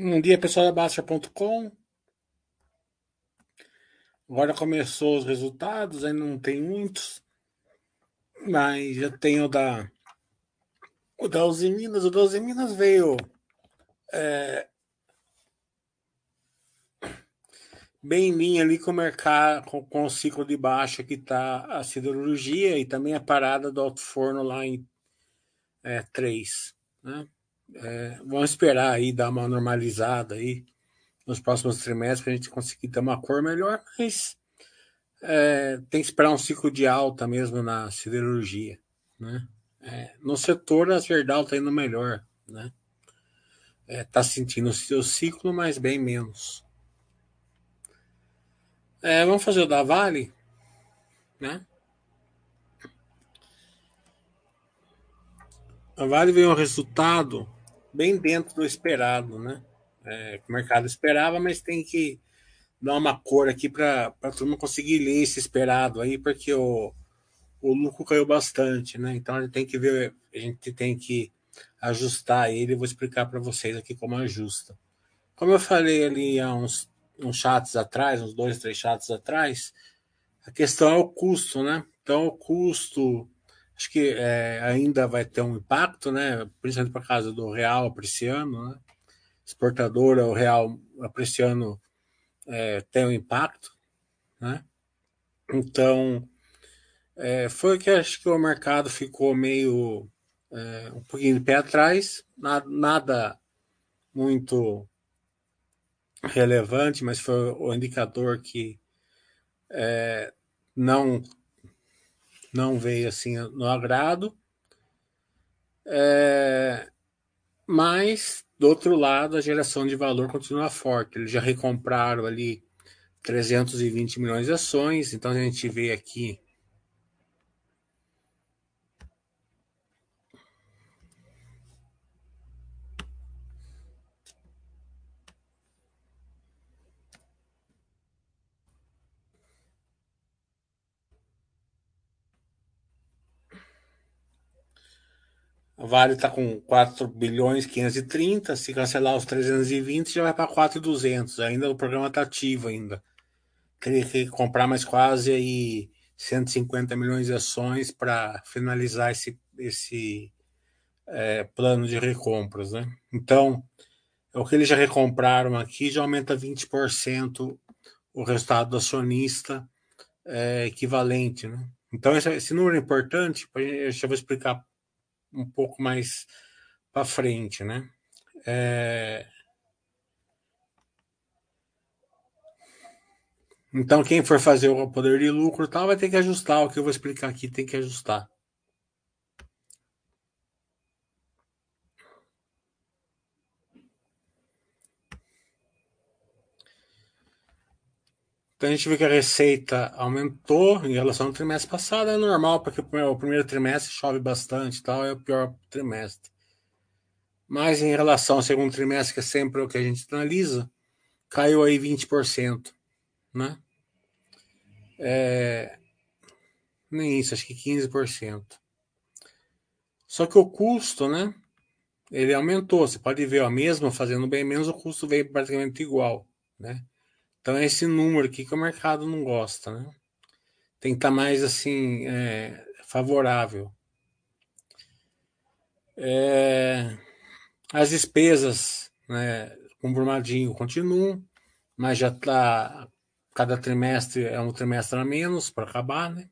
Um dia pessoal da Baixa.com. Agora começou os resultados, ainda não tem muitos, mas já tem o da o da Uzi Minas. O da Uzi Minas veio é, bem em linha ali com o mercado, com, com o ciclo de baixa que está a siderurgia e também a parada do alto forno lá em é, 3. Né? É, vamos esperar aí dar uma normalizada aí nos próximos trimestres para a gente conseguir ter uma cor melhor, mas é, tem que esperar um ciclo de alta mesmo na siderurgia. Né? É, no setor, a Verdal está indo melhor. Né? Está é, sentindo o seu ciclo, mas bem menos. É, vamos fazer o da Vale, né? A Vale veio um resultado bem dentro do esperado, né? É, o mercado esperava, mas tem que dar uma cor aqui para todo mundo conseguir ler esse esperado aí, porque o, o lucro caiu bastante, né? Então a gente tem que ver, a gente tem que ajustar ele. Vou explicar para vocês aqui como ajusta. Como eu falei ali há uns uns chats atrás, uns dois, três chats atrás, a questão é o custo, né? Então, o custo, acho que é, ainda vai ter um impacto, né? Principalmente por causa do real apreciando, né? Exportadora, o real apreciando é, tem um impacto, né? Então, é, foi que acho que o mercado ficou meio é, um pouquinho de pé atrás, nada, nada muito relevante, mas foi o indicador que é, não não veio assim no agrado. É, mas, do outro lado, a geração de valor continua forte. Eles já recompraram ali 320 milhões de ações, então a gente vê aqui Vale está com 4 bilhões 530, se cancelar os 320 já vai para 4,200. Ainda o programa está ativo ainda. Teria que comprar mais quase aí 150 milhões de ações para finalizar esse, esse é, plano de recompras, né? Então, o que eles já recompraram aqui já aumenta 20% o resultado do acionista é, equivalente, né? Então, esse, esse número é importante, eu já vou explicar um pouco mais para frente, né? É... Então, quem for fazer o poder de lucro tal, vai ter que ajustar. O que eu vou explicar aqui tem que ajustar. Então a gente vê que a receita aumentou em relação ao trimestre passado, é normal, porque o primeiro trimestre chove bastante tal, é o pior trimestre. Mas em relação ao segundo trimestre, que é sempre o que a gente analisa, caiu aí 20%, né? É... Nem isso, acho que 15%. Só que o custo, né? Ele aumentou. Você pode ver, ó, mesmo fazendo bem menos, o custo veio praticamente igual, né? Então é esse número aqui que o mercado não gosta, né? Tem que estar tá mais assim é, favorável. É, as despesas, né, com Brumadinho continuam, mas já está cada trimestre é um trimestre a menos para acabar, né?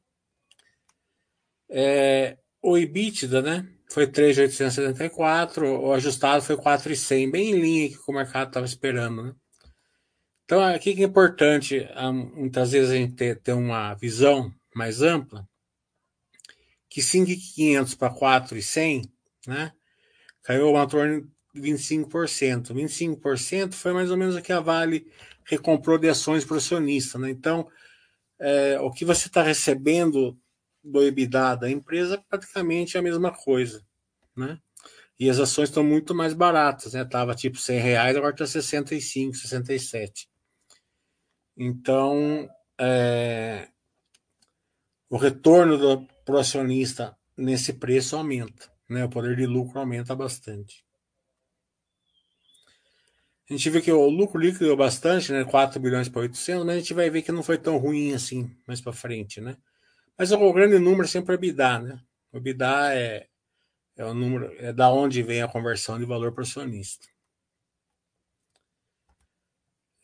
É, o EBITDA, né? Foi 3,874, o ajustado foi 4,100, bem em linha com o mercado estava esperando, né? Então, aqui que é importante, ah, muitas vezes a gente ter, ter uma visão mais ampla, que 5,500 para 4,100, né, caiu uma torno de 25%. 25% foi mais ou menos o que a Vale recomprou de ações para o acionista. Né? Então, é, o que você está recebendo do EBITDA da empresa é praticamente a mesma coisa. Né? E as ações estão muito mais baratas. Né? Tava tipo 100 reais, agora está 65, 67. Então, é, o retorno do acionista nesse preço aumenta, né? O poder de lucro aumenta bastante. A gente vê que o lucro líquido é bastante, né? 4 bilhões para 800, mas a gente vai ver que não foi tão ruim assim mais para frente, né? Mas o grande número é sempre o EBITDA, né? O EBITDA é, é o número, é da onde vem a conversão de valor por acionista.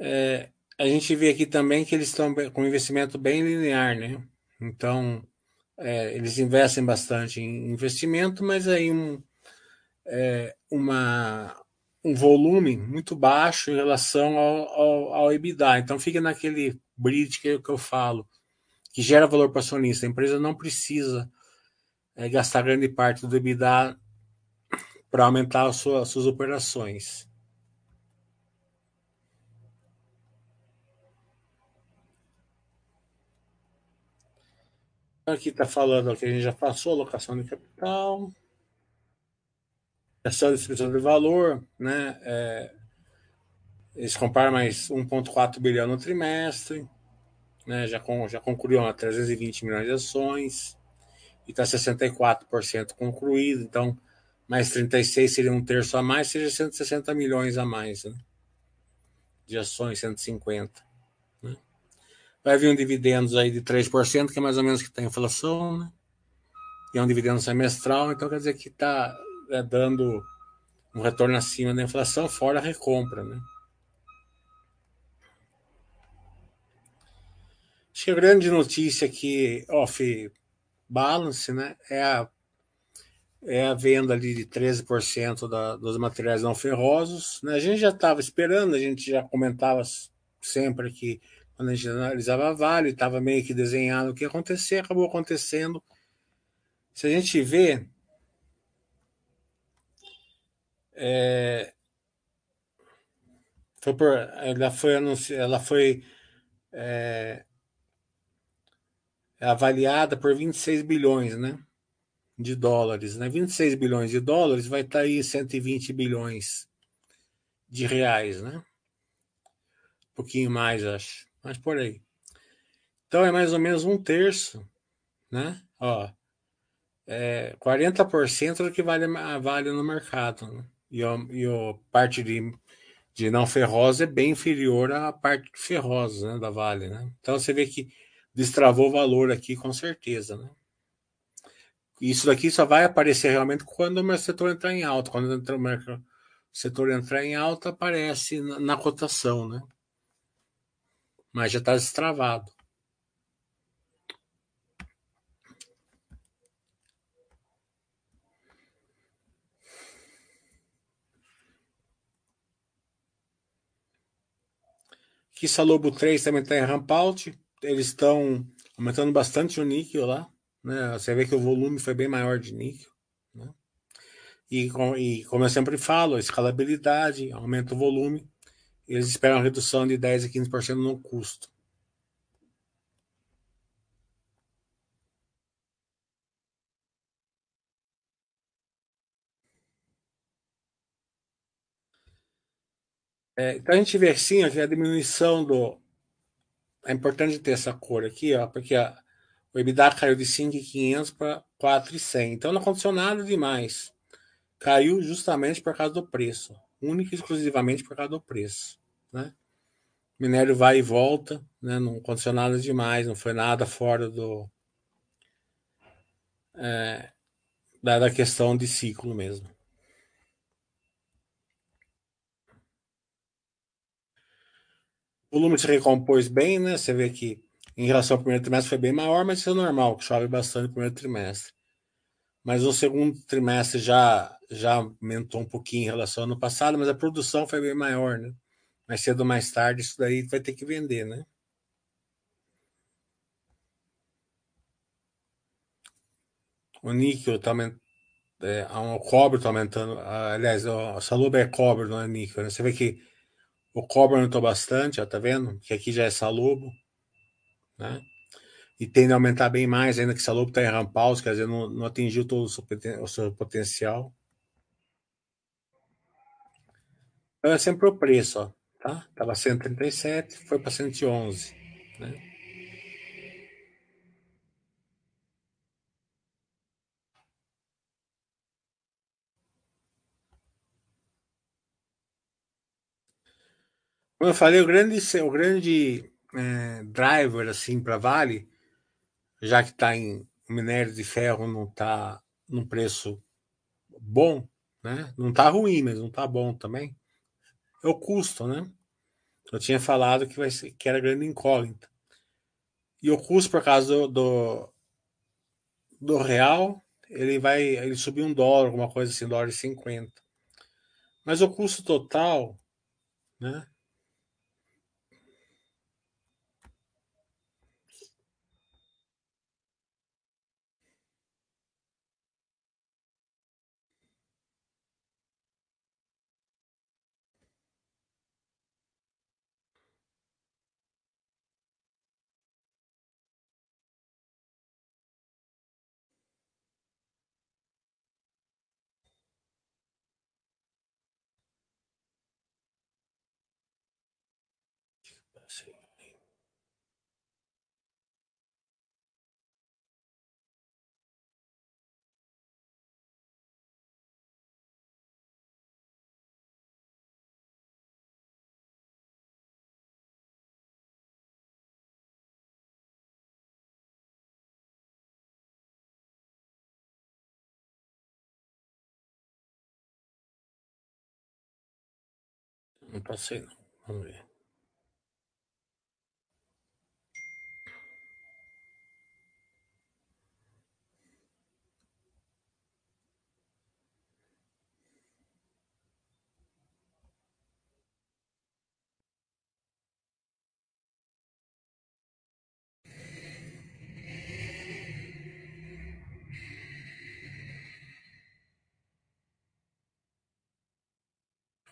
É, a gente vê aqui também que eles estão com um investimento bem linear, né? Então, é, eles investem bastante em investimento, mas aí um, é, uma, um volume muito baixo em relação ao, ao, ao EBITDA. Então, fica naquele bridge que, que eu falo, que gera valor para acionista. A empresa não precisa é, gastar grande parte do EBITDA para aumentar as suas operações. Aqui está falando que a gente já passou, alocação de capital, essa distribuição de valor, né? É, eles compraram mais 1,4 bilhão no trimestre, né? Já, com, já concluiu 320 milhões de ações e está 64% concluído, então mais 36 seria um terço a mais, seria 160 milhões a mais né? de ações, 150. Vai vir um dividendos aí de 3%, que é mais ou menos que está a inflação, né? E é um dividendo semestral, então quer dizer que está é, dando um retorno acima da inflação, fora a recompra, né? Acho que a grande notícia aqui, off balance, né, é a, é a venda ali de 13% da, dos materiais não ferrosos. Né? A gente já estava esperando, a gente já comentava sempre que quando a gente analisava Vale, estava meio que desenhado o que ia acontecer, acabou acontecendo. Se a gente vê, é, foi por, ela foi anunciada, ela foi é, avaliada por 26 bilhões, né? De dólares, né? 26 bilhões de dólares vai estar tá aí 120 bilhões de reais, né? Um pouquinho mais, acho mas por aí. Então é mais ou menos um terço, né? Ó, é 40% do que vale, vale no mercado. Né? E, o, e a parte de, de não ferrosa é bem inferior à parte ferrosa né, da Vale. Né? Então você vê que destravou o valor aqui com certeza. Né? Isso daqui só vai aparecer realmente quando o setor entrar em alta. Quando o setor entrar em alta, aparece na, na cotação. Né? Mas já está destravado. Aqui Salobo 3 também está em ramp out. Eles estão aumentando bastante o níquel lá. Né? Você vê que o volume foi bem maior de níquel. Né? E, e como eu sempre falo, escalabilidade, aumenta o volume. Eles esperam redução de 10 a 15% no custo. É, então a gente vê assim a diminuição do. É importante ter essa cor aqui, ó, porque o EBITDA caiu de 5,500 para 4,100. Então não aconteceu nada demais. Caiu justamente por causa do preço. Única e exclusivamente por causa do preço. Né? Minério vai e volta, né? não aconteceu nada demais, não foi nada fora do. É, da, da questão de ciclo mesmo. O volume se recompôs bem, né? Você vê que em relação ao primeiro trimestre foi bem maior, mas isso é normal, que chove bastante no primeiro trimestre. Mas o segundo trimestre já, já aumentou um pouquinho em relação ao ano passado, mas a produção foi bem maior, né? Mais cedo ou mais tarde, isso daí vai ter que vender, né? O níquel está é, o cobre está aumentando. Aliás, o saluba é cobre, não é níquel. Né? Você vê que o cobre aumentou bastante, ó, tá vendo? Que aqui já é salubo, né? E tende a aumentar bem mais, ainda que salubo está em rampaus, quer dizer, não, não atingiu todo o seu, o seu potencial. Então é sempre o preço, ó, tá? Tava 137, foi para 111, né? Como eu falei, o grande, o grande é, driver assim para Vale, já que está em o minério de ferro não está num preço bom, né? Não está ruim, mas não está bom também. É o custo, né? Eu tinha falado que vai ser, que era grande incógnita. E o custo por causa do, do, do real, ele vai ele subir um dólar, alguma coisa assim, dólar e 50. Mas o custo total, né? Não passei, não. Vamos ver.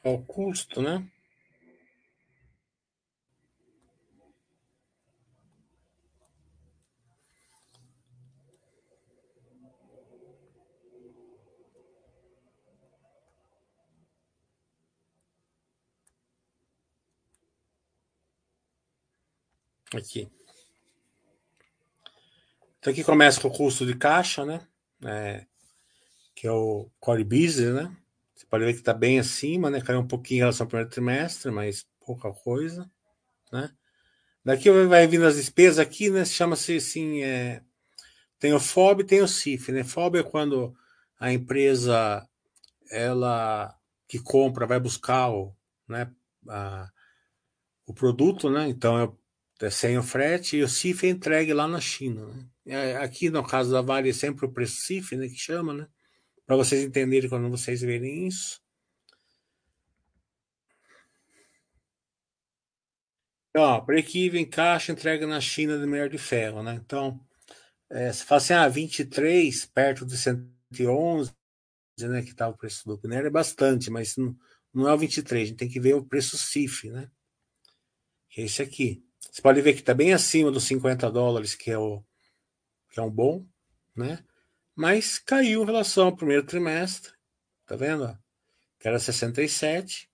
O custo, né? Aqui. Então aqui começa com o custo de caixa, né? É, que é o core business, né? Você pode ver que está bem acima, né? Caiu um pouquinho em relação ao primeiro trimestre, mas pouca coisa, né? Daqui vai vindo as despesas aqui, né? Chama-se assim, é, tem o FOB, tem o CIF, né? FOB é quando a empresa ela que compra vai buscar o, né, a, o produto, né? Então é, é sem o frete e o CIF é entregue lá na China. Né? É, aqui no caso da Vale é sempre o preço CIF, né? Que chama, né? Para vocês entenderem quando vocês verem isso. Então, break-even, caixa, entrega na China de minério de ferro, né? Então, é, você fala assim, ah, 23, perto de 111, né, que está o preço do minério, é bastante, mas não, não é o 23, a gente tem que ver o preço CIF, né? Que é esse aqui. Você pode ver que está bem acima dos 50 dólares, que é o que é um bom, né? Mas caiu em relação ao primeiro trimestre, tá vendo? Que era 67,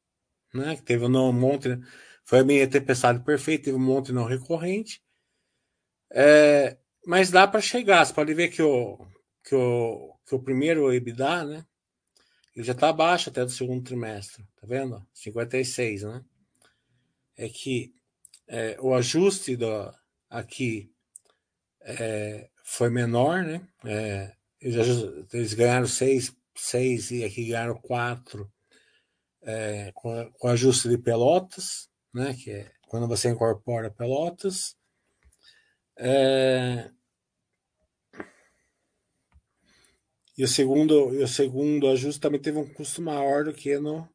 né? Que teve um monte, foi a minha tempestade perfeita, teve um monte não recorrente. É, mas dá para chegar. Você pode ver que o, que o, que o primeiro EBITDA, né? Ele já está abaixo até do segundo trimestre, tá vendo? 56, né? É que é, o ajuste do, aqui é, foi menor, né? É, eles, ganharam 6, 6 e aqui ganharam 4 é, com, com ajuste de pelotas, né? Que é quando você incorpora pelotas. É, e o segundo, e o segundo ajuste também teve um custo maior do que no,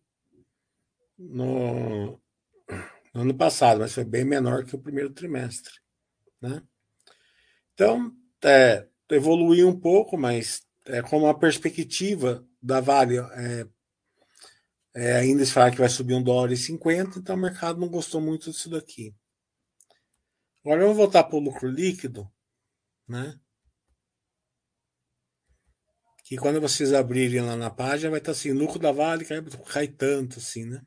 no, no ano passado, mas foi bem menor que o primeiro trimestre, né? Então, é, evoluiu um pouco, mas é, como a perspectiva da Vale é, é, ainda se fala que vai subir um dólar e 50, então o mercado não gostou muito disso daqui. Agora vamos voltar para o lucro líquido, né? Que quando vocês abrirem lá na página vai estar assim, lucro da Vale cai, cai tanto assim, né?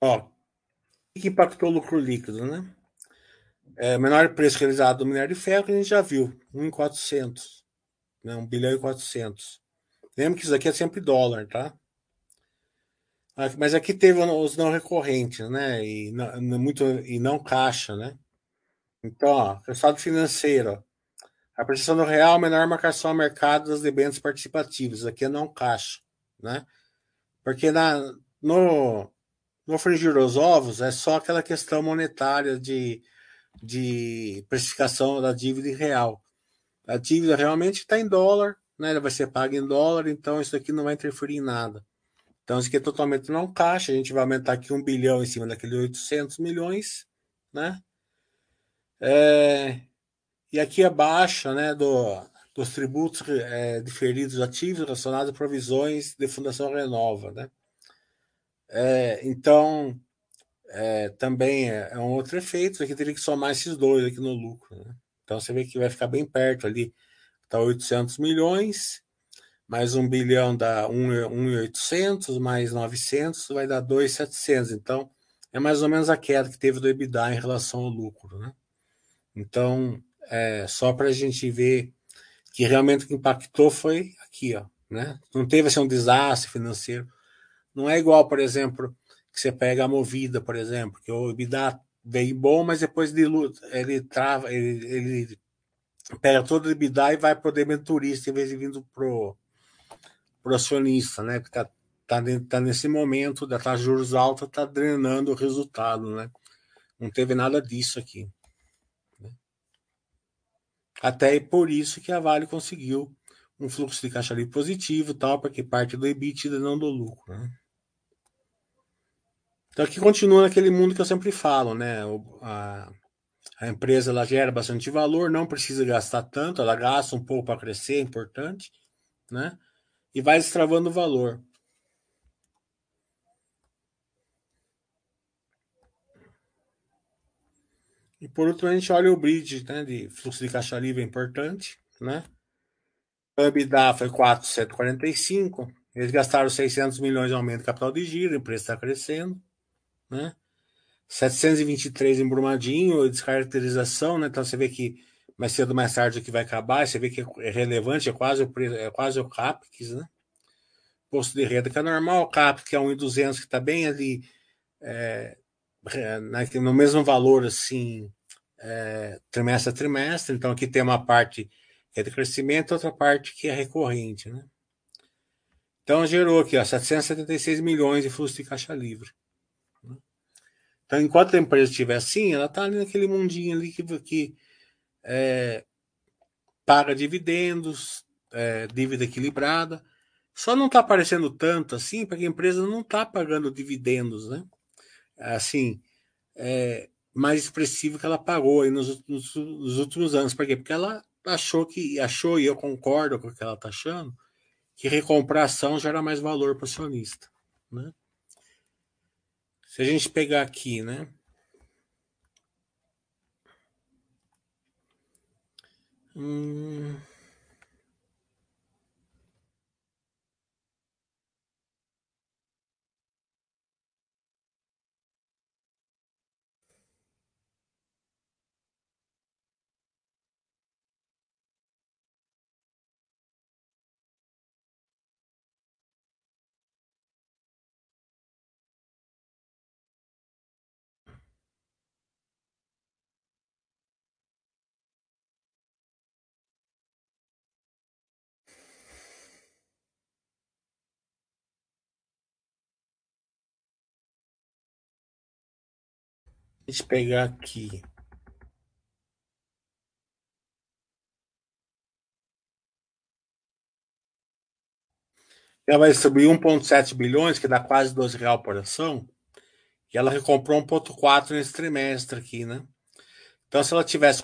Ó, o que impactou o lucro líquido, né? É, menor preço realizado do minério de ferro que a gente já viu, 1,400, né? 1 bilhão e 400. Lembra que isso aqui é sempre dólar, tá? Ah, mas aqui teve os não recorrentes, né? E não, muito, e não caixa, né? Então, ó, resultado financeiro. A apreciação do real, menor marcação ao mercado das debêntures participativas. Aqui é não caixa, né? Porque na, no, no frigir dos ovos é só aquela questão monetária de, de precificação da dívida em real. A dívida realmente está em dólar, né? Ela vai ser paga em dólar, então isso aqui não vai interferir em nada. Então, isso aqui é totalmente não caixa. A gente vai aumentar aqui um bilhão em cima daquele 800 milhões, né? É, e aqui abaixo, né, do, dos tributos é, diferidos ativos relacionados a provisões de Fundação Renova, né? É, então, é, também é, é, um outro efeito, aqui teria que somar esses dois aqui no lucro, né? Então, você vê que vai ficar bem perto ali, tá 800 milhões, mais um bilhão dá 1,800, mais 900 vai dar 2,700. Então, é mais ou menos a queda que teve do EBITDA em relação ao lucro, né? Então, é, só para a gente ver que realmente o que impactou foi aqui, ó, né? Não teve assim, um desastre financeiro. Não é igual, por exemplo, que você pega a movida, por exemplo, que o EBITDA veio bom, mas depois ele, ele trava, ele, ele pega todo o EBITDA e vai para o debenturista em vez de vindo pro pro acionista, né? Que tá, tá, tá nesse momento da taxa de juros alta, tá drenando o resultado, né? Não teve nada disso aqui. Até por isso que a Vale conseguiu um fluxo de caixa ali positivo, tal, porque parte do EBITDA não do lucro. Né? Então aqui continua naquele mundo que eu sempre falo, né? A, a empresa ela gera bastante valor, não precisa gastar tanto, ela gasta um pouco para crescer, é importante, né? E vai destravando o valor. E por outro, a gente olha o bridge né, de fluxo de caixa livre, é importante. Né? O EBITDA foi 445, eles gastaram 600 milhões de aumento de capital de giro, a empresa está crescendo. Né? 723 em Brumadinho, descaracterização, né? então você vê que mais cedo mais tarde aqui vai acabar, você vê que é relevante, é quase o, é quase o CAPEX, né? Posto de renda que é normal, o que é 1,200 que está bem ali, é, né, no mesmo valor assim, é, trimestre a trimestre. Então aqui tem uma parte que é de crescimento, outra parte que é recorrente. Né? Então gerou aqui ó, 776 milhões de fluxo de caixa livre. Então, enquanto a empresa estiver assim, ela está ali naquele mundinho ali que, que é, paga dividendos, é, dívida equilibrada. Só não está aparecendo tanto assim, porque a empresa não está pagando dividendos, né? Assim, é, mais expressivo que ela pagou aí nos, nos, nos, últimos anos. Por quê? Porque ela achou que, achou, e eu concordo com o que ela está achando, que recomprar ação gera mais valor para o acionista. Né? Se a gente pegar aqui, né? Hum... Deixa eu pegar aqui. Ela vai distribuir 1,7 bilhões, que dá quase 12 reais por ação. E ela recomprou 1,4 nesse trimestre aqui, né? Então, se ela tivesse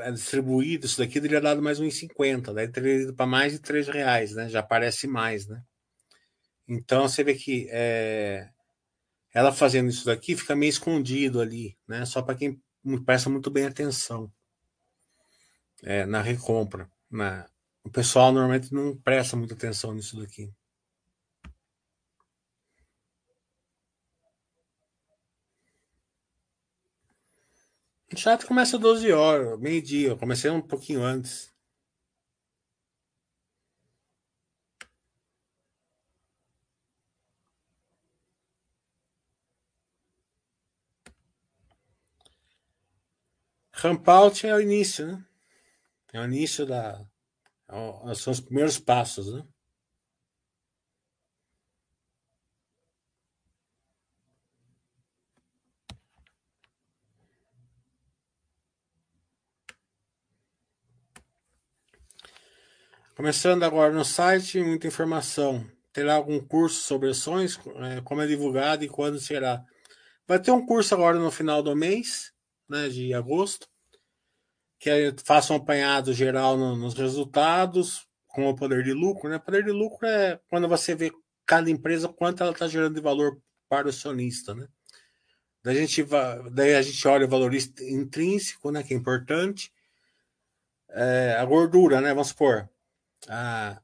eh, distribuído isso daqui, teria dado mais 1,50. Daí teria ido para mais de 3 reais, né? Já parece mais, né? Então, você vê que é, ela fazendo isso daqui fica meio escondido ali, né? Só para quem presta muito bem atenção é, na recompra. Na... O pessoal normalmente não presta muita atenção nisso daqui. O chat começa 12 horas, meio-dia. Comecei um pouquinho antes. Rampout é o início, né? É o início da. É são os primeiros passos, né? Começando agora no site, muita informação. Terá algum curso sobre ações, é, como é divulgado e quando será? Vai ter um curso agora no final do mês, né, de agosto, que faça um apanhado geral no, nos resultados, com o poder de lucro. Né? Poder de lucro é quando você vê cada empresa quanto ela está gerando de valor para o acionista. Né? Daí, a gente daí a gente olha o valor intrínseco, né, que é importante. É, a gordura, né? Vamos supor. A,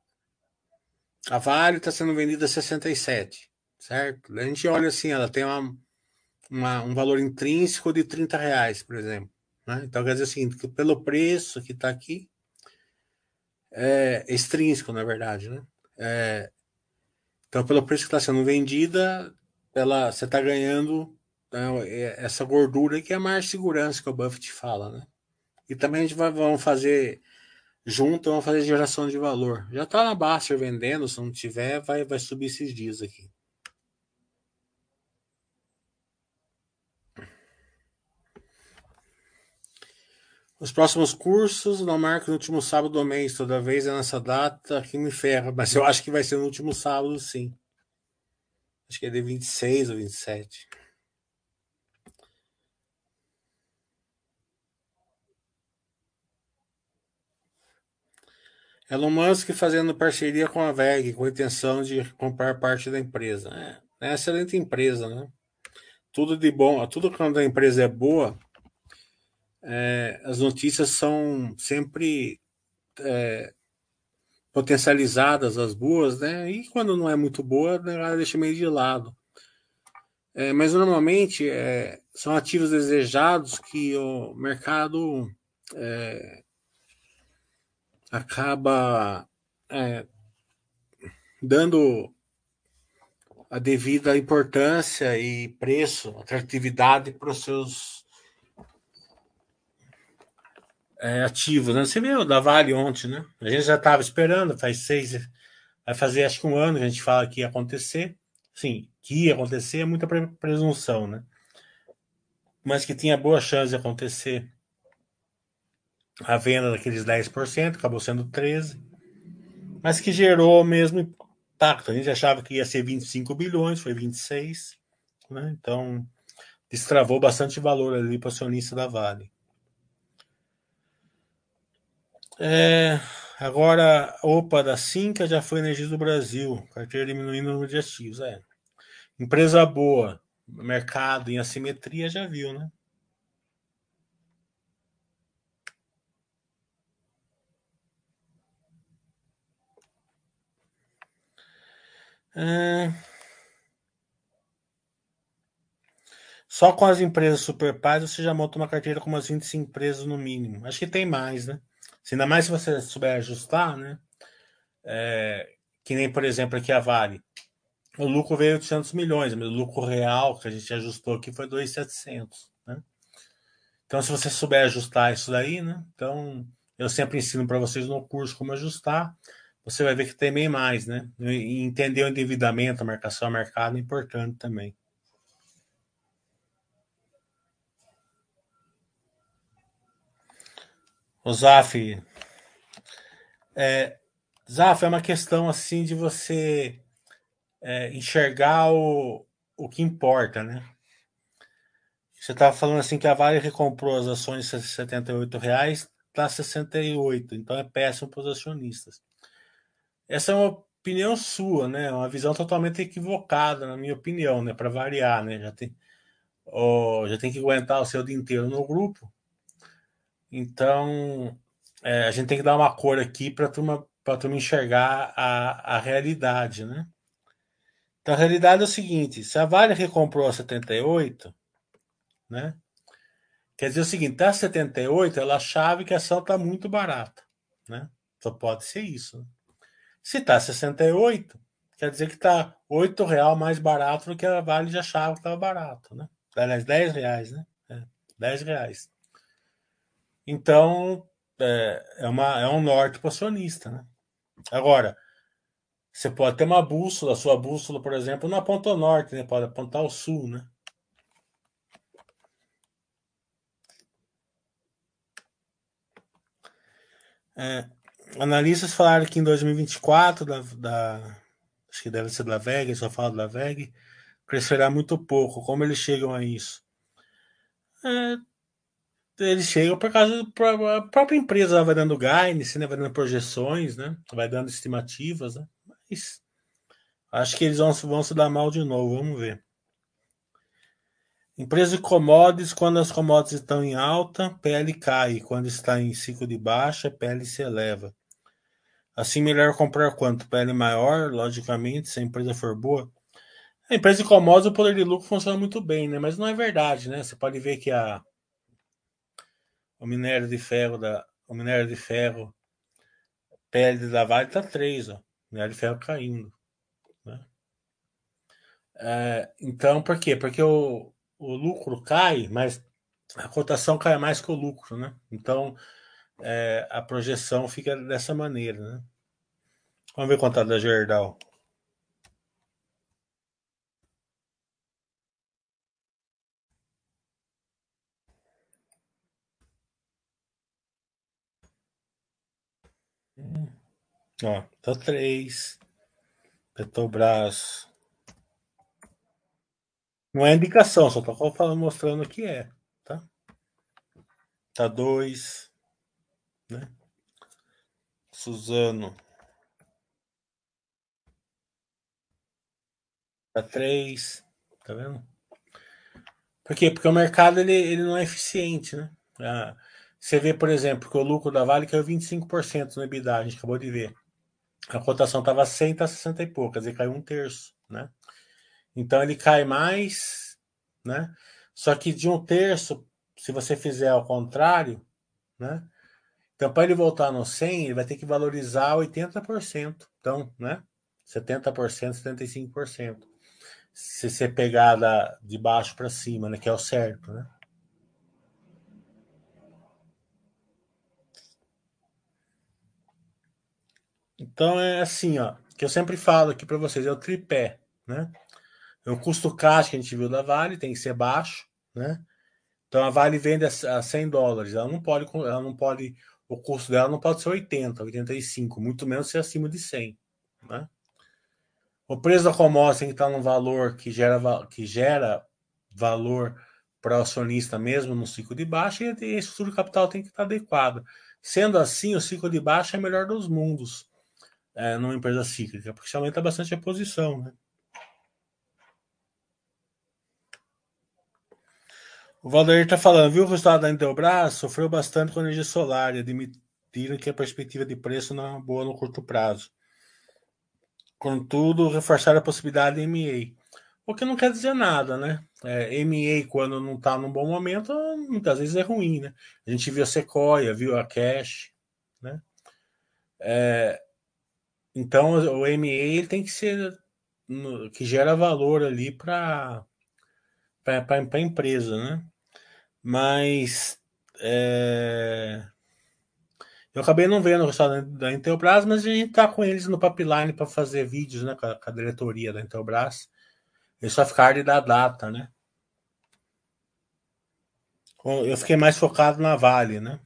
a Vale está sendo vendida a 67, certo? A gente olha assim, ela tem uma, uma, um valor intrínseco de 30 reais, por exemplo. Né? Então, quer dizer assim, que pelo preço que está aqui, é extrínseco, na verdade, né? É, então, pelo preço que está sendo vendida, ela, você está ganhando né, essa gordura que é a maior segurança que o Buffett fala, né? E também a gente vai vamos fazer junto, vamos fazer geração de valor. Já está na Baster vendendo, se não tiver, vai, vai subir esses dias aqui. Os próximos cursos não marcam no último sábado do mês, toda vez é nessa data que me ferra, mas eu acho que vai ser no último sábado, sim. Acho que é de 26 ou 27. Elon Musk fazendo parceria com a VEG, com a intenção de comprar parte da empresa. É, é uma excelente empresa, né? Tudo de bom, tudo quando a empresa é boa, é, as notícias são sempre é, potencializadas, as boas, né? E quando não é muito boa, ela deixa meio de lado. É, mas normalmente é, são ativos desejados que o mercado é, acaba é, dando a devida importância e preço, atratividade para os seus é, ativos. Né? Você viu da Vale ontem, né? A gente já estava esperando, faz seis, vai fazer acho que um ano que a gente fala que ia acontecer. Sim, que ia acontecer é muita presunção, né? Mas que tinha boa chance de acontecer a venda daqueles 10%, acabou sendo 13%, mas que gerou o mesmo impacto. A gente achava que ia ser 25 bilhões, foi 26, né? Então, destravou bastante valor ali para o acionista da Vale. É, agora, opa, da Cinca já foi Energia do Brasil, carteira diminuindo o número de ativos. É. Empresa boa, mercado em assimetria, já viu, né? É... Só com as empresas super pais você já monta uma carteira com umas 25 empresas no mínimo. Acho que tem mais, né? Se ainda mais se você souber ajustar, né? É, que nem, por exemplo, aqui a Vale. O lucro veio 800 milhões, mas o lucro real que a gente ajustou aqui foi 2,700, né? Então, se você souber ajustar isso daí, né? Então, eu sempre ensino para vocês no curso como ajustar. Você vai ver que tem bem mais, né? E entender o endividamento, a marcação a mercado é importante também. O Zaf, é, Zaf, é uma questão assim de você é, enxergar o, o que importa, né? Você estava falando assim que a Vale recomprou as ações 78 reais, está 68, então é péssimo para os acionistas. Essa é uma opinião sua, né? Uma visão totalmente equivocada, na minha opinião, né? Para variar, né? Já tem, oh, já tem que aguentar o seu dia inteiro no grupo então, é, a gente tem que dar uma cor aqui para a turma, turma enxergar a, a realidade, né? Então, a realidade é o seguinte: se a Vale recomprou a 78, né? Quer dizer o seguinte, tá 78, ela achava que a ação está muito barata, né? Só pode ser isso. Né? Se está 68, quer dizer que está R$ real mais barato do que a Vale já achava que estava barato, né? Aliás, 10 reais, né? É, 10 reais. Então, é, é, uma, é um norte para acionista, né? Agora, você pode ter uma bússola, sua bússola, por exemplo, não aponta ao norte, né? Pode apontar ao sul, né? É, analistas falaram que em 2024, da, da, acho que deve ser da VEG, só fala da VEG, crescerá muito pouco. Como eles chegam a isso? É, eles chegam por causa da própria empresa vai dando guidance, né, vai dando projeções, né, vai dando estimativas, né, mas acho que eles vão, vão se dar mal de novo, vamos ver. Empresa de commodities, quando as commodities estão em alta, PL cai. Quando está em ciclo de baixa, PL se eleva. Assim, melhor comprar quanto? PL maior, logicamente, se a empresa for boa. A empresa de commodities, o poder de lucro funciona muito bem, né? Mas não é verdade, né? Você pode ver que a, o minério de ferro da o minério de ferro PL da Vale está 3, ó. Minério de ferro caindo. Né? É, então, por quê? Porque o, o lucro cai, mas a cotação cai mais que o lucro, né? Então é, a projeção fica dessa maneira, né? Vamos ver quanto tá da Gerdau. Ó, tá três. Petrobras não é indicação, só tô falando, mostrando que é, tá? Tá dois, né? Suzano. Tá três, tá vendo? Por quê? Porque o mercado ele, ele não é eficiente, né? Ah, você vê, por exemplo, que o lucro da Vale caiu 25% no EBITDA, a gente acabou de ver. A cotação estava 100, tá 60 e quer dizer, caiu um terço, né? Então ele cai mais, né? Só que de um terço, se você fizer ao contrário, né? Então, para ele voltar no 100, ele vai ter que valorizar 80%. Então, né? 70%, 75%. Se você pegar da, de baixo para cima, né? Que é o certo, né? Então é assim, ó, que eu sempre falo aqui para vocês, é o tripé, né? O custo caixa que a gente viu da Vale tem que ser baixo, né? Então a Vale vende a 100 dólares, ela não pode, ela não pode, o custo dela não pode ser 80, 85, muito menos ser acima de 100, né? O preço da commodity tem que estar num valor que gera, que gera valor para o acionista mesmo no ciclo de baixa e a estrutura de capital tem que estar adequada. Sendo assim, o ciclo de baixa é melhor dos mundos é, numa empresa cíclica, porque aumenta bastante a posição, né? O Valdir está falando, viu o resultado da Intelbras? Sofreu bastante com a energia solar e admitiram que a perspectiva de preço não é boa no curto prazo. Contudo, reforçaram a possibilidade de MA. O que não quer dizer nada, né? É, MA, quando não está num bom momento, muitas vezes é ruim, né? A gente viu a Sequoia, viu a Cash, né? É, então, o MA ele tem que ser no, que gera valor ali para a empresa, né? Mas é... eu acabei não vendo o resultado da Intelbras, mas a gente está com eles no pipeline para fazer vídeos né, com a, com, a, diretoria da Intelbras. Eles só ficaram dar data, né? Eu fiquei mais focado na Vale, né?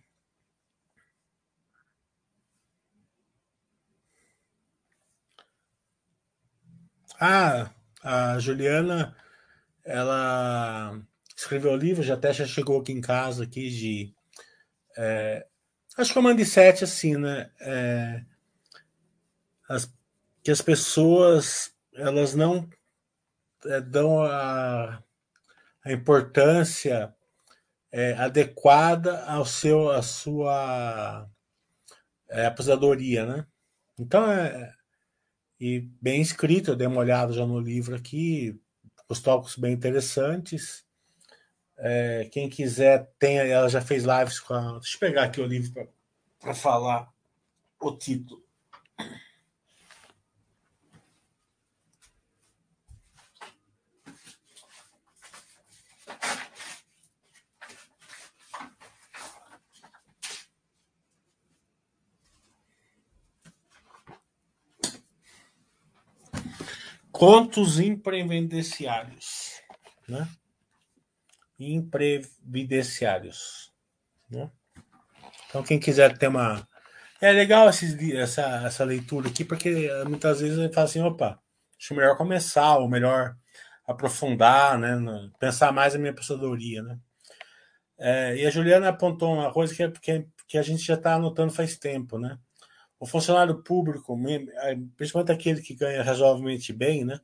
Ah, a Juliana, ela escreveu o livro, já até já chegou aqui em casa aqui de é, acho que é uma sete assim, né? É, as, que as pessoas elas não é, dão a, a importância é, adequada ao seu a sua é, aposentadoria, né? Então é e bem escrito, eu dei uma olhada já no livro aqui, os tópicos bem interessantes É, quem quiser, tem, ela já fez lives com a. Deixa eu pegar aqui o livro para falar o título. Contos imprevidenciários, né? Imprevidenciários, né? Então, quem quiser ter uma. É legal esses, essa, essa leitura aqui, porque eh, muitas vezes gente fala assim: opa, acho melhor começar, ou melhor aprofundar, né? Pensar mais na minha pensadoria, né? É, e a Juliana apontou uma coisa que, que, que a gente já está anotando faz tempo, né? O funcionário público, principalmente aquele que ganha razoavelmente bem, né?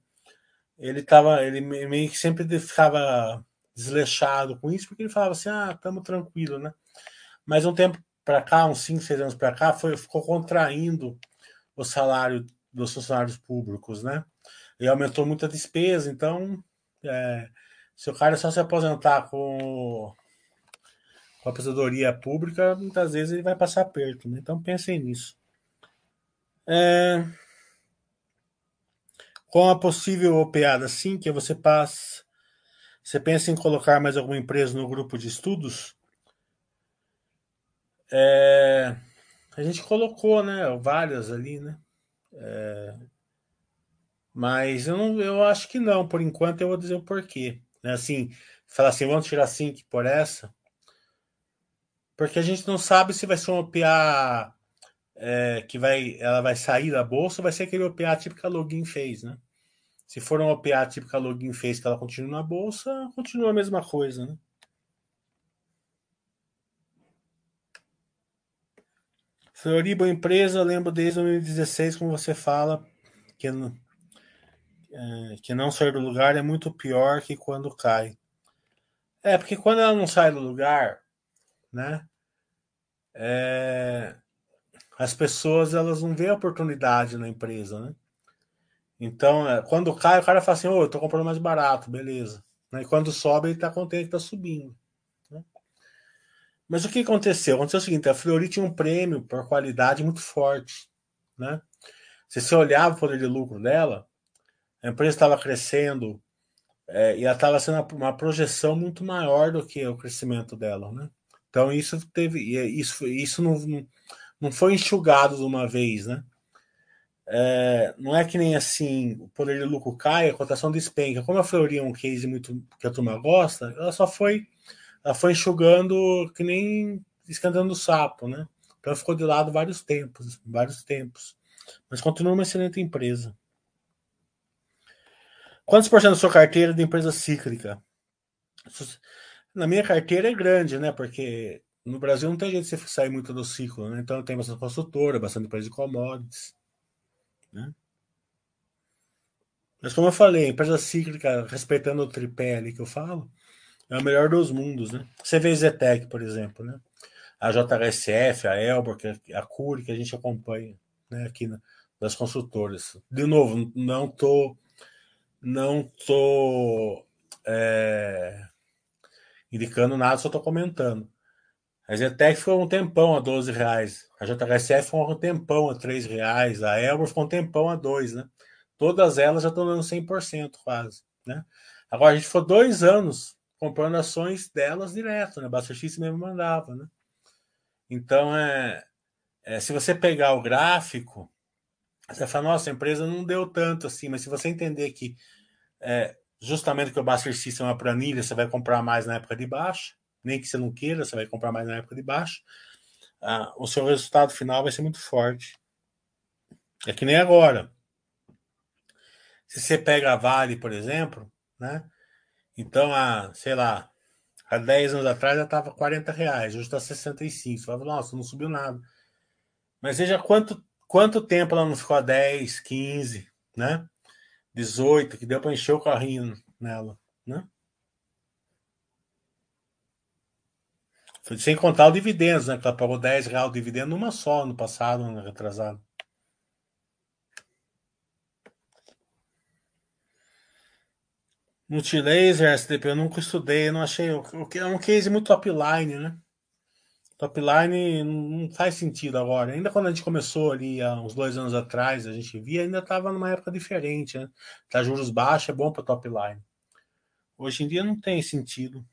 Ele tava, ele meio que sempre ficava desleixado com isso, porque ele falava assim, ah, estamos tranquilo, né? Mas um tempo para cá, uns 5, 6 anos para cá, foi, ficou contraindo o salário dos funcionários públicos, né? E aumentou muita despesa, então, é, se o cara só se aposentar com, com a aposentadoria pública, muitas vezes ele vai passar perto, né? Então pensem nisso. É... Com a possível opeada sim, que você passa. Você pensa em colocar mais alguma empresa no grupo de estudos? É... A gente colocou, né? Várias ali, né? É... Mas eu, não, eu acho que não, por enquanto eu vou dizer o porquê. Né? Assim, falar assim, vamos tirar 5 por essa. Porque a gente não sabe se vai ser um OPA é, que vai, ela vai sair da bolsa, vai ser aquele OPA tipo que a Login fez, né? Se for um OPA tipo que a Login fez, que ela continua na bolsa, continua a mesma coisa, né? Floriba empresa, eu lembro desde 2016, como você fala, que, é, que não sair do lugar é muito pior que quando cai. É, porque quando ela não sai do lugar, né? É, as pessoas elas não veem oportunidade na empresa, né? Então, é, quando cai, o cara fala assim, ô, oh, eu tô comprando mais barato, beleza. E quando sobe, ele tá contente tá subindo. Né? Mas o que aconteceu? Aconteceu o seguinte, a Fleury tinha um prêmio por qualidade muito forte, né? Se você olhava o poder de lucro dela, a empresa estava crescendo é, e ela estava sendo uma projeção muito maior do que o crescimento dela, né? Então isso teve, isso, isso não, não foi enxugado de uma vez, né? É, não é que nem assim o poder de lucro cai, a cotação despenca. Como a Fleury é um case muito que a turma gosta, ela só foi ela foi enxugando que nem escandando sapo, né? Então ficou de lado vários tempos, vários tempos. Mas continua uma excelente empresa. Quantos por cento da sua carteira é de empresa cíclica? Na minha carteira é grande, né? Porque no Brasil não tem jeito de você sair muito do ciclo, né? Então tem bastante consultora, bastante empresa de commodities, né? Mas como eu falei, empresa cíclica, respeitando o tripé ali que eu falo, é o melhor dos mundos, né? Você vê Zetec, por exemplo, né? A JHSF, a Elbor, a Curi, que a gente acompanha, né? Aqui na, das consultoras. De novo, não tô não tô é, indicando nada, só tô comentando. A Zetec ficou um tempão a 12 reais. A JHSF ficou um tempão a 3 reais. A Elbor ficou um tempão a 2, né? Todas elas já estão dando 100% quase, né? Agora, a gente ficou dois anos comprando ações delas direto, né? Basta X mesmo mandava, né? Então, é, é, se você pegar o gráfico, você fala, nossa, a empresa não deu tanto assim, mas se você entender que é, justamente que o Buster System é uma planilha, você vai comprar mais na época de baixa, nem que você não queira, você vai comprar mais na época de baixo, ah, o seu resultado final vai ser muito forte. É que nem agora. Se você pega a Vale, por exemplo, né? Então, a, sei lá, há 10 anos atrás já estava 40 reais, hoje está 65. Você fala, nossa, não subiu nada. Mas veja quanto, quanto tempo ela não ficou a 10, 15, né? 18, que deu para encher o carrinho nela, né? Sem contar o dividendos, né? Que ela pagou 10 reais o dividendo numa só no passado, no retrasado. Multilaser, SDP, eu nunca estudei, não achei. É um case muito top line, né? Top line não faz sentido agora. Ainda quando a gente começou ali há uns dois anos atrás, a gente via, ainda estava numa época diferente, né? Tá juros baixos é bom para top line. Hoje em dia não tem sentido.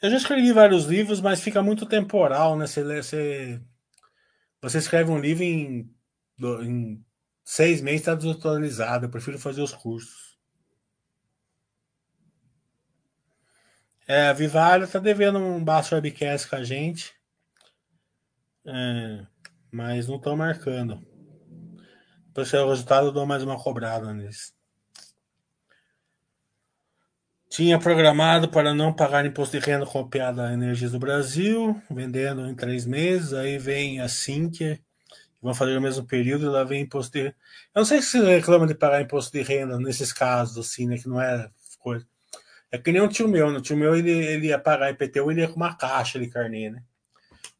Eu já escrevi vários livros, mas fica muito temporal, né? Você, você, você escreve um livro em, em seis meses está desatualizado. Eu prefiro fazer os cursos. É, a Vivalha está devendo um baixo webcast com a gente. É, mas não estão marcando. Que é o resultado, eu dou mais uma cobrada neles. Tinha programado para não pagar imposto de renda copiado a Energias do Brasil, vendendo em três meses. Aí vem a Sinqia, vão fazer o mesmo período e lá vem imposto de. Eu não sei se reclama de pagar imposto de renda nesses casos, assim, né? Que não é coisa. É que nem um tio meu, no né, tio meu ele, ele ia pagar IPTU, ele ia com uma caixa de carnê, né?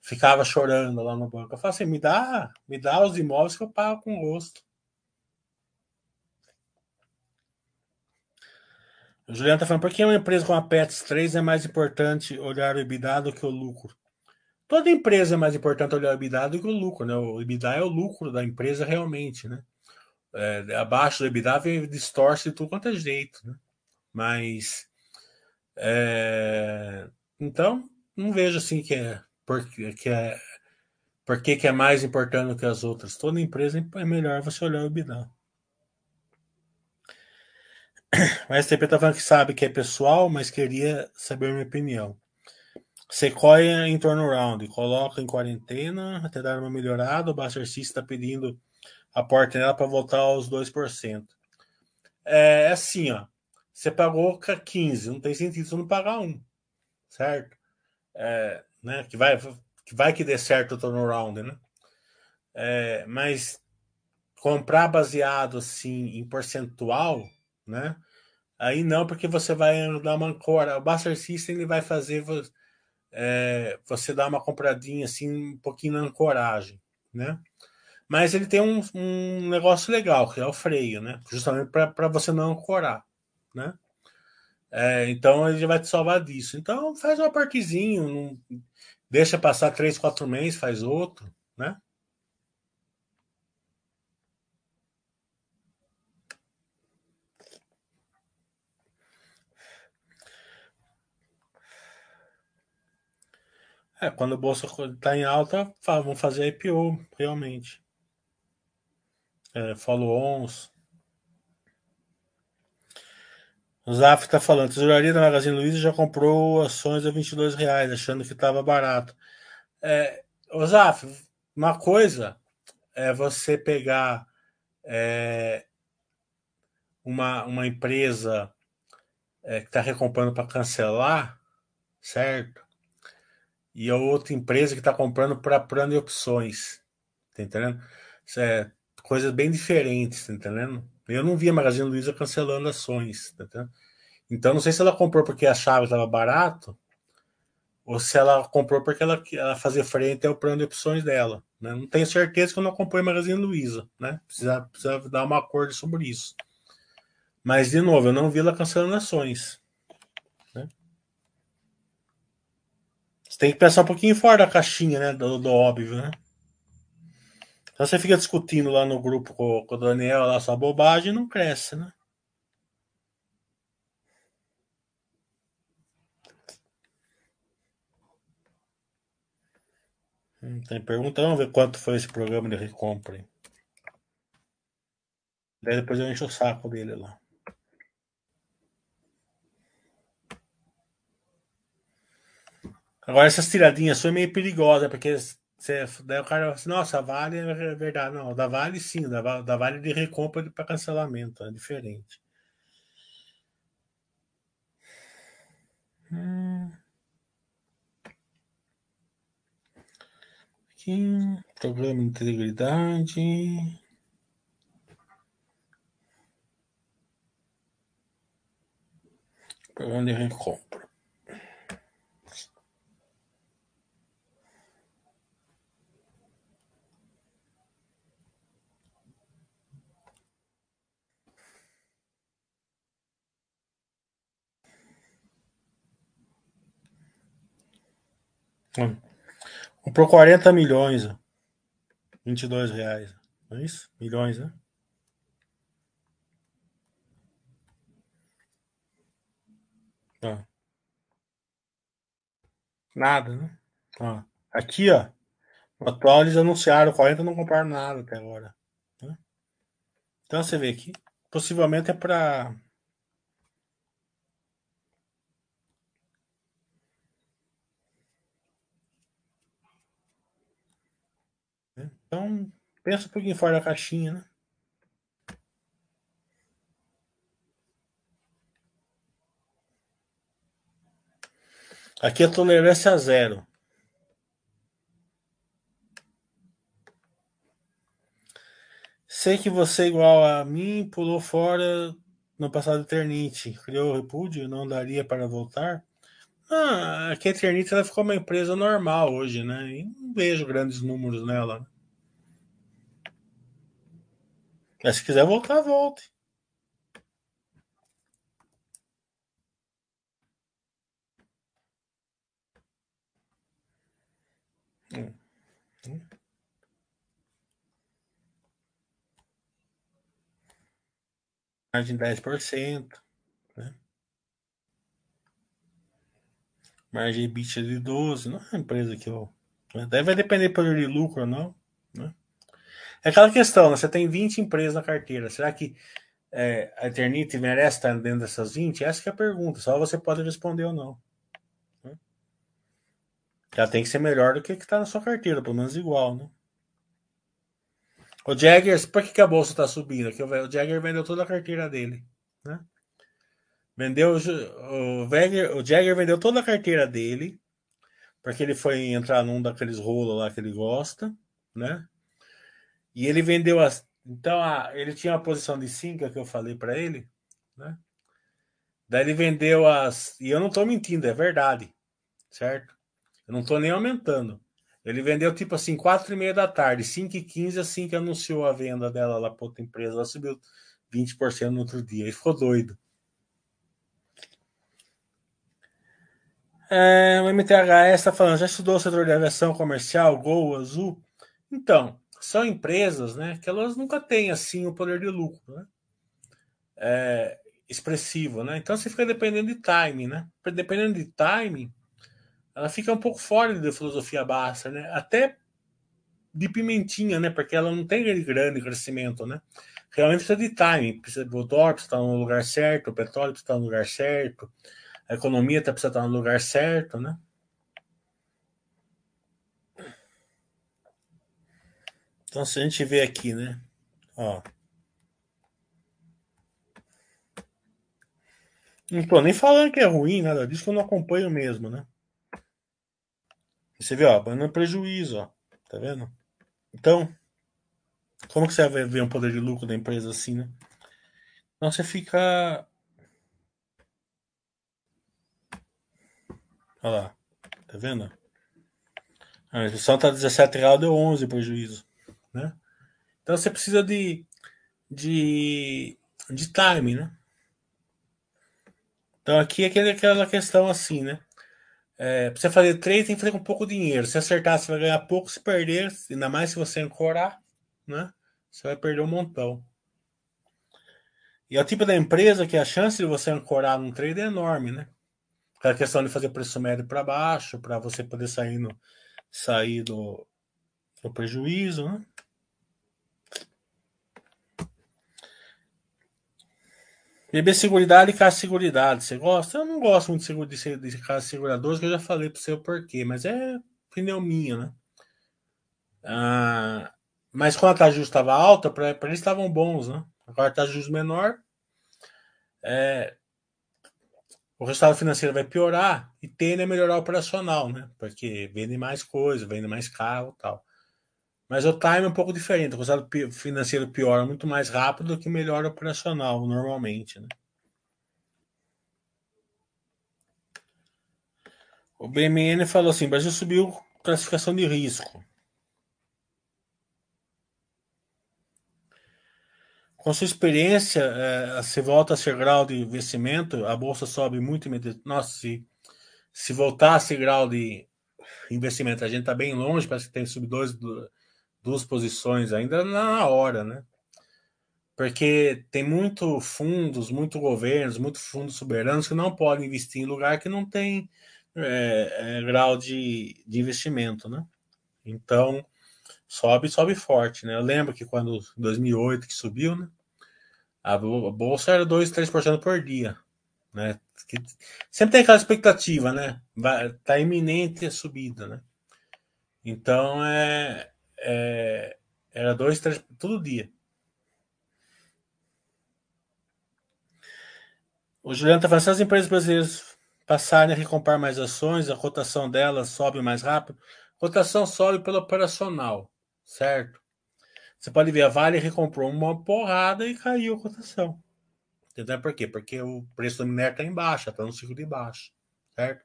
Ficava chorando lá no banco. Eu falei assim: me dá, me dá os imóveis que eu pago com gosto. O Juliano tá falando, por que uma empresa com a PETS 3 é mais importante olhar o EBITDA do que o lucro? Toda empresa é mais importante olhar o EBITDA do que o lucro, né? O EBITDA é o lucro da empresa realmente, né? É, abaixo do EBITDA vem, distorce tudo quanto é jeito, né? Mas é, então não vejo assim que é porque que é porque que é mais importante do que as outras. Toda empresa é melhor você olhar o EBITDA. O STP está falando que sabe que é pessoal, mas queria saber minha opinião. Sequoia em turnaround, coloca em quarentena até dar uma melhorada. O Buster está pedindo a porta para voltar aos 2%. É, é assim, ó. Você pagou 15, não tem sentido você não pagar um, certo? É, né, que, vai, que vai que dê certo o turnaround, né? É, mas comprar baseado assim em percentual né? Aí não, porque você vai dar uma ancora. O Buster System ele vai fazer é, você dar uma compradinha assim, um pouquinho na ancoragem, né? Mas ele tem um, um negócio legal, que é o freio, né? Justamente para você não ancorar, né? É, então ele vai te salvar disso. Então faz um partezinho, não, deixa passar três, quatro meses, faz outro, né? É, quando a bolsa está em alta, vão fazer IPO, realmente. É, follow-ons. O Zaf está falando, tesouraria da Magazine Luiza já comprou ações a 22 reais, achando que estava barato. É, o Zaf, uma coisa é você pegar é, uma, uma empresa é, que está recomprando para cancelar, certo? E a outra empresa que está comprando para plano de opções. Tá entendendo? Isso é coisas bem diferentes, tá entendendo? Eu não vi a Magazine Luiza cancelando ações, tá entendendo? Então não sei se ela comprou porque a chave estava barato ou se ela comprou porque ela, ela fazia frente ao plano de opções dela. Né? Não tenho certeza que eu não acompanho a Magazine Luiza, né? Precisa, precisa dar uma acordo sobre isso. Mas, de novo, eu não vi ela cancelando ações. Você tem que pensar um pouquinho fora da caixinha, né? Do, do óbvio, né? Então você fica discutindo lá no grupo com, com o Daniel lá sua bobagem não cresce, né? Hum, tem pergunta, vamos ver quanto foi esse programa de recompra. Daí depois eu encho o saco dele lá. Agora, essas tiradinhas são meio perigosas, porque você, daí o cara fala assim, nossa, Vale é verdade. Não, da Vale sim, da, da Vale de recompra para cancelamento, é diferente. Hum. Aqui, problema de integridade. Problema de recompra. Comprou 40 milhões. 22 reais. Não é isso? Milhões, né? Ó. Nada, né? Ó. Aqui, ó. No atual eles anunciaram 40 não compraram nada até agora. Né? Então você vê aqui. Possivelmente é para Então, pensa um pouquinho fora da caixinha, né? Aqui a tolerância é zero. Sei que você, igual a mim, pulou fora no passado Eternite. Criou repúdio, não daria para voltar? Ah, aqui a Eternite ela ficou uma empresa normal hoje, né? E não vejo grandes números nela. Mas se quiser voltar, volte. Hum. Hum. Margem 10%. Né? Margem EBITDA de 12%. Não é uma empresa que eu. Né? Vai depender por de lucro ou não. Né? É aquela questão, né? você tem 20 empresas na carteira. Será que é, a Eternity merece estar dentro dessas 20? Essa é a pergunta. Só você pode responder ou não. Né? Ela tem que ser melhor do que está na sua carteira, pelo menos igual, né? O Jagger, por que, que a bolsa está subindo? Aqui, o Jagger vendeu toda a carteira dele. Né? Vendeu o, Jagger, o Jagger vendeu toda a carteira dele, porque ele foi entrar num daqueles rolos lá que ele gosta, né? E ele vendeu as. Então, a, ele tinha uma posição de 5 que eu falei para ele, né? Daí ele vendeu as. E eu não estou mentindo, é verdade, certo? Eu não estou nem aumentando. Ele vendeu tipo assim, 4 e meia da tarde, 5 e 15 assim que anunciou a venda dela lá para outra empresa. Ela subiu 20% no outro dia. Ele ficou doido. É, o MTHS está falando, já estudou o setor de aviação comercial, Gol, Azul? Então, são empresas né, que elas nunca têm assim o poder de lucro né? é, expressivo. Né? Então você fica dependendo de timing. Né? Dependendo de timing, ela fica um pouco fora da filosofia baixa, né? até de pimentinha, né? porque ela não tem grande crescimento. Né? Realmente precisa de timing, precisa do dólar, precisa estar no lugar certo, o petróleo precisa estar no lugar certo, a economia precisa estar no lugar certo. Né? Então, se a gente vê aqui, né? Ó. Não tô nem falando que é ruim, nada disso, que eu não acompanho mesmo, né? Você vê, ó, no prejuízo, ó. Tá vendo? Então, como que você vai ver um poder de lucro da empresa assim, né? Então você fica. Olha lá. Tá vendo? A inscrição tá 17 reais, deu 11 prejuízo. Né? Então você precisa de, de, de time, né? Então aqui é aquela questão assim, né? É, você fazer trade tem que fazer com pouco dinheiro. Se acertar, você vai ganhar pouco, se perder, ainda mais se você ancorar, né? Você vai perder um montão. E é o tipo da empresa que a chance de você ancorar num trade é enorme, né? Aquela questão de fazer preço médio para baixo, para você poder sair, no, sair do, do prejuízo, né? BB Seguridade e Casa Seguridade, você gosta? Eu não gosto muito de, de, de Casa Seguradores, que eu já falei para você o porquê, mas é opinião minha, né? Ah, mas quando a taxa estava alta, para eles estavam bons, né? Agora a taxa menor, é, o resultado financeiro vai piorar e tende a melhorar o operacional, né? Porque vende mais coisa, vende mais carro tal. Mas o time é um pouco diferente. O resultado financeiro piora muito mais rápido do que melhora operacional, normalmente. Né? O BMN falou assim: Brasil subiu classificação de risco. Com sua experiência, é, se volta a ser grau de investimento, a bolsa sobe muito imediatamente. Nossa, se, se voltar a ser grau de investimento. A gente está bem longe, parece que tem subido dois, duas posições ainda na hora, né? Porque tem muito fundos, muito governos, muito fundos soberanos que não podem investir em lugar que não tem é, é, grau de, de investimento, né? Então, sobe, sobe forte, né? Eu lembro que quando 2008 que subiu, né? A bolsa era 2, 3% por dia, né? Que sempre tem aquela expectativa, né? Vai, tá iminente a subida, né? Então, é, é era 2, 3, todo dia. O Juliano está falando, se as empresas brasileiras passarem a recomprar mais ações, a cotação delas sobe mais rápido. Cotação sobe pelo operacional, certo? Você pode ver, a Vale recomprou uma porrada e caiu a cotação. Entendeu por quê? Porque o preço do minério está em baixa, está no ciclo de baixa, certo?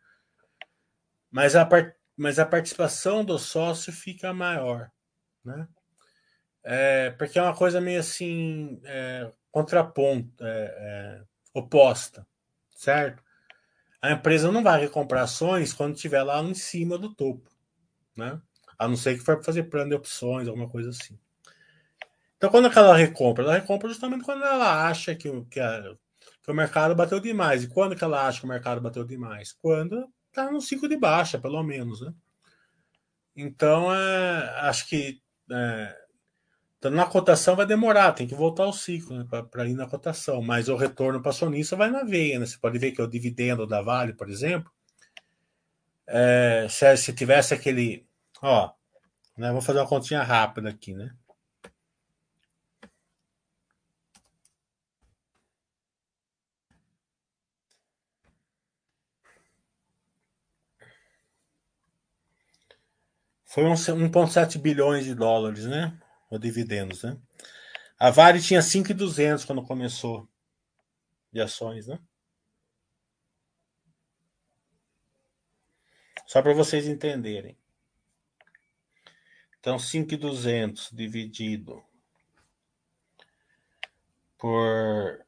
Mas a, part... Mas a participação do sócio fica maior, né? É, porque é uma coisa meio assim, é, contraponto, é, é oposta, certo? A empresa não vai recomprar ações quando estiver lá em cima do topo, né? A não ser que for fazer plano de opções, alguma coisa assim. Então, quando ela recompra? Ela recompra justamente quando ela acha que, que, a, que o mercado bateu demais. E quando que ela acha que o mercado bateu demais? Quando está no ciclo de baixa, pelo menos, né? Então, é, acho que é, na cotação vai demorar, tem que voltar ao ciclo né, para ir na cotação, mas o retorno para acionista vai na veia. Né? Você pode ver que o dividendo da Vale, por exemplo, é, se, se tivesse aquele. Ó, né, vou fazer uma continha rápida aqui, né? Foi 1,7 bilhões de dólares, né? O dividendos, né? A Vale tinha 5,200 quando começou de ações, né? Só para vocês entenderem. Então, 5,200 dividido por.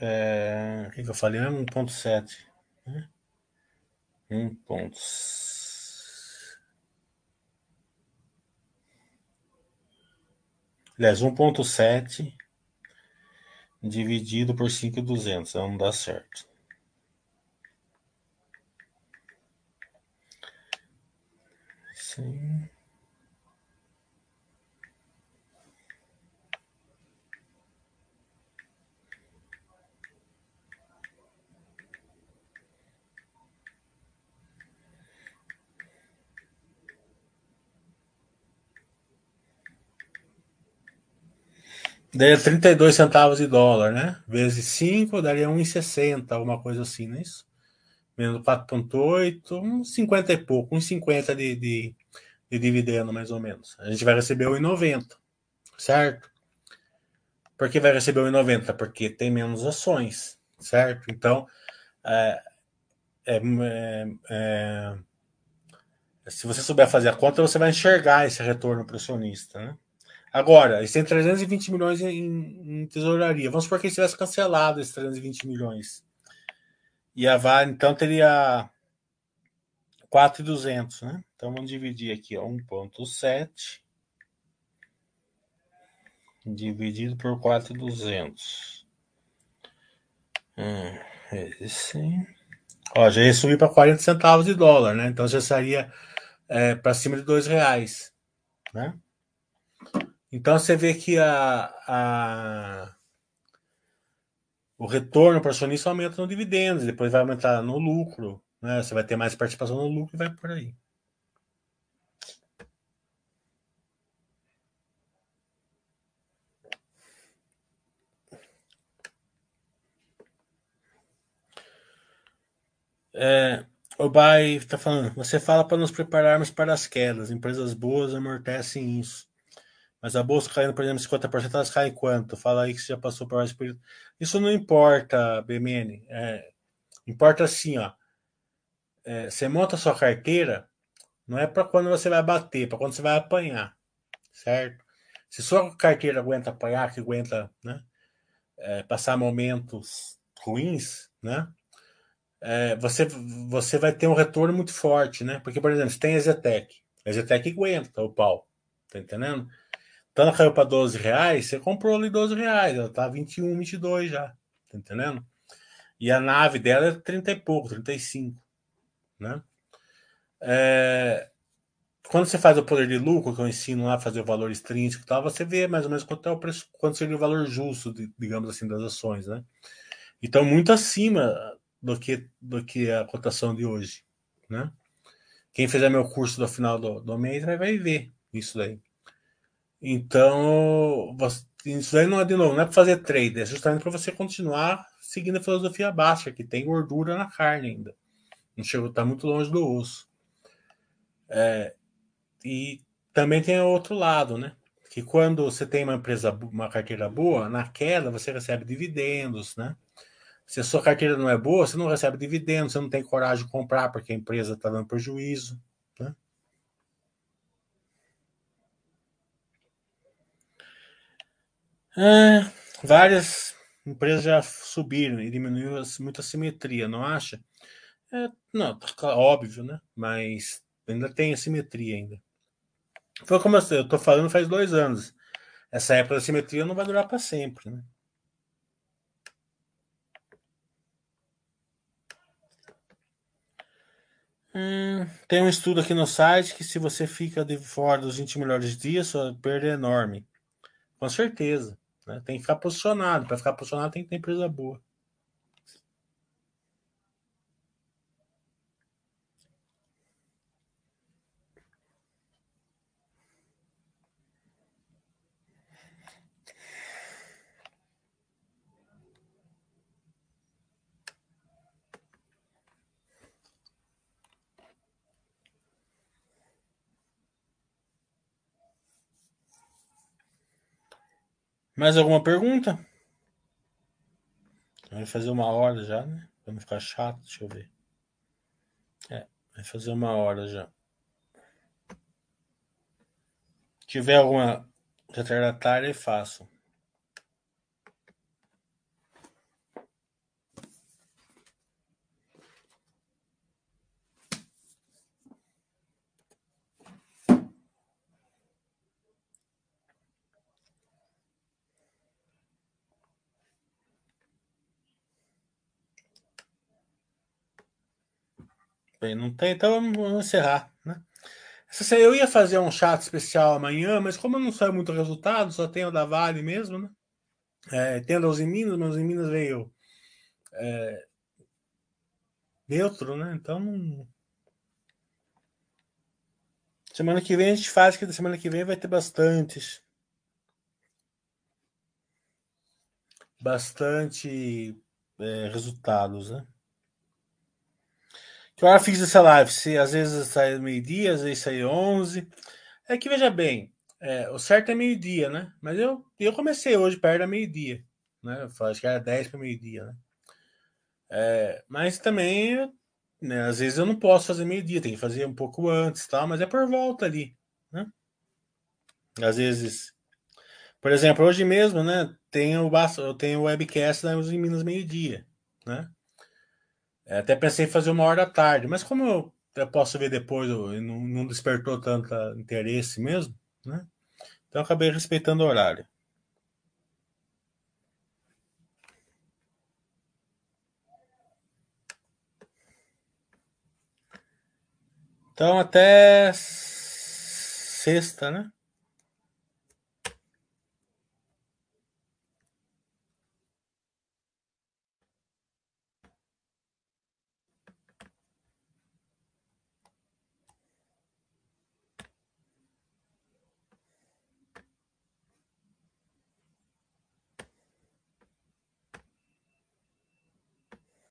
É, o que, eu falei? 1,7. Né? 1,7. Aliás, 1.7 dividido por 5.200. Não dá certo. Sim. Daria 32 centavos de dólar, né? Vezes 5 daria 1,60, alguma coisa assim, não é isso? Menos 4,8, uns 50 e pouco, uns 50 de, de, de dividendo, mais ou menos. A gente vai receber 1,90, certo? Por que vai receber 1,90? Porque tem menos ações, certo? Então, é, é, é, é, se você souber fazer a conta, você vai enxergar esse retorno para o acionista, né? Agora, eles têm 320 milhões em, em tesouraria. Vamos supor que eles tivesse cancelado esses 320 milhões. E a Vale, então, teria 4,200, né? Então, vamos dividir aqui, 1,7 dividido por 4,200. Hum, esse... Ó, já ia subir para 40 centavos de dólar, né? Então, já seria é, para cima de 2 reais, né? Então você vê que a, a o retorno para o acionista aumenta no dividendos, depois vai aumentar no lucro, né? Você vai ter mais participação no lucro e vai por aí. É, o Bai está falando, você fala para nos prepararmos para as quedas. Empresas boas amortecem isso. Mas a bolsa caindo, por exemplo, 50%, elas caem quanto? Fala aí que você já passou por vários períodos. Isso não importa, BMN. É, importa assim, ó. É, você monta sua carteira, não é para quando você vai bater, é para quando você vai apanhar, certo? Se sua carteira aguenta apanhar, que aguenta né, é, passar momentos ruins, né? é, você, você vai ter um retorno muito forte, né? Porque, por exemplo, você tem a Zetec. A Zetec aguenta o pau, tá entendendo? Então ela caiu para 12 reais, você comprou ali 12 reais, ela tá 21, 22 já, tá entendendo? E a nave dela é 30 e pouco, 35, né? É, quando você faz o poder de lucro, que eu ensino lá fazer o valor extrínseco e tal, você vê mais ou menos quanto é o preço, quanto seria o valor justo, digamos assim, das ações, né? Então, muito acima do que, do que a cotação de hoje, né? Quem fizer meu curso no final do, do mês vai, vai ver isso daí. Então, isso daí não é de novo, não é para fazer trade, é justamente para você continuar seguindo a filosofia baixa, que tem gordura na carne ainda. Não chegou, está muito longe do osso. É, e também tem o outro lado, né? Que quando você tem uma empresa, uma carteira boa, na queda você recebe dividendos, né? Se a sua carteira não é boa, você não recebe dividendos, você não tem coragem de comprar porque a empresa está dando prejuízo. É, várias empresas já subiram e diminuiu muita simetria, não acha? É, não, tá óbvio, né? Mas ainda tem assimetria ainda. Foi como eu estou falando faz dois anos. Essa época da simetria não vai durar para sempre, né? Hum, tem um estudo aqui no site que se você fica de fora dos 20 melhores dias, sua perda é enorme. Com certeza. Né? Tem que ficar posicionado. Para ficar posicionado tem que ter empresa boa. Mais alguma pergunta? Vai fazer uma hora já, né? Pra não ficar chato, deixa eu ver. É, vai fazer uma hora já. Se tiver alguma retardatária, faço. Bem, não tem, então vamos encerrar, né? Eu ia fazer um chat especial amanhã, mas como não saiu muito resultado, só tem o da Vale mesmo, né? É, tendo os em Minas, mas em Minas veio é, neutro, né? Então Semana que vem a gente faz, que da semana que vem vai ter bastantes. Bastante é, resultados, né? Que hora fiz essa live? Se às vezes sai meio-dia, às vezes sai 11. É que veja bem, é, o certo é meio-dia, né? Mas eu, eu comecei hoje perto da meio-dia, né? Eu acho que era 10 para meio-dia, né? É, mas também, né, às vezes eu não posso fazer meio-dia, tem que fazer um pouco antes, tal, mas é por volta ali, né? Às vezes, por exemplo, hoje mesmo, né? Tem o, eu tenho o webcast da Minas meio-dia, né? É, até pensei em fazer uma hora da tarde, mas como eu, posso ver depois, eu, não, não despertou tanto interesse mesmo, né? Então acabei respeitando o horário. Então até sexta, né?